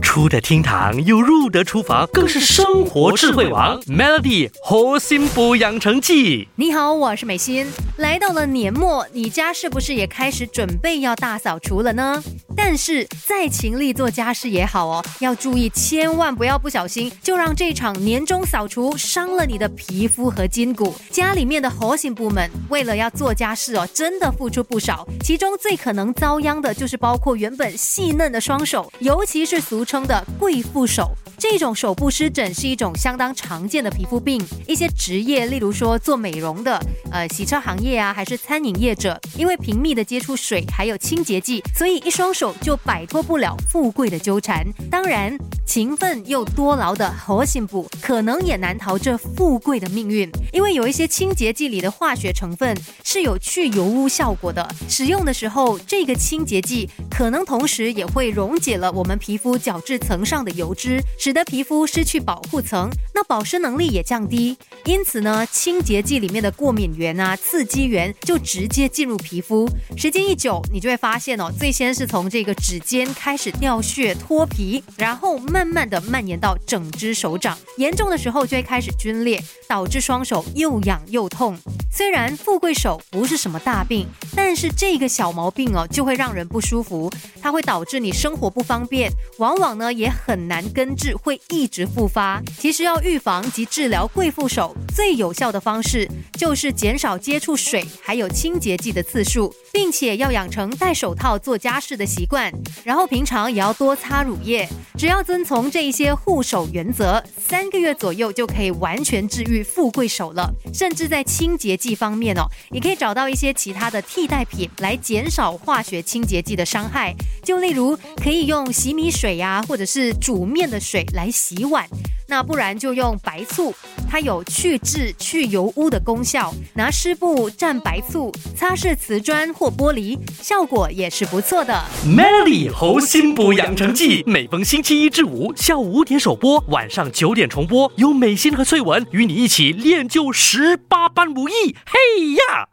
出得厅堂又入得厨房，更是生活智慧王。Melody 核心补养成记。你好，我是美心。来到了年末，你家是不是也开始准备要大扫除了呢？但是再勤力做家事也好哦，要注意，千万不要不小心就让这场年终扫除伤了你的皮肤和筋骨。家里面的核心部门为了要做家事哦，真的付出不少，其中最可能遭殃的就是包括原本细嫩的双手，尤其是俗称。的贵妇手，这种手部湿疹是一种相当常见的皮肤病。一些职业，例如说做美容的，呃，洗车行业啊，还是餐饮业者，因为频密的接触水还有清洁剂，所以一双手就摆脱不了富贵的纠缠。当然，勤奋又多劳的核心部，可能也难逃这富贵的命运，因为有一些清洁剂里的化学成分是有去油污效果的，使用的时候，这个清洁剂可能同时也会溶解了我们皮肤角质。层上的油脂，使使得皮肤失去保护层，那保湿能力也降低。因此呢，清洁剂里面的过敏源啊、刺激源就直接进入皮肤，时间一久，你就会发现哦，最先是从这个指尖开始掉屑脱皮，然后慢慢的蔓延到整只手掌，严重的时候就会开始皲裂，导致双手又痒又痛。虽然富贵手不是什么大病，但是这个小毛病哦，就会让人不舒服，它会导致你生活不方便，往往呢也很难根治，会一直复发。其实要预防及治疗贵妇手，最有效的方式就是减少接触水还有清洁剂的次数，并且要养成戴手套做家事的习惯，然后平常也要多擦乳液。只要遵从这一些护手原则，三个月左右就可以完全治愈富贵手了，甚至在清洁。剂方面哦，也可以找到一些其他的替代品来减少化学清洁剂的伤害，就例如可以用洗米水呀，或者是煮面的水来洗碗。那不然就用白醋，它有去渍、去油污的功效。拿湿布蘸白醋擦拭瓷砖或玻璃，效果也是不错的。Melly 猴心补养成记，每逢星期一至五下午五点首播，晚上九点重播。有美心和翠文与你一起练就十八般武艺。嘿呀！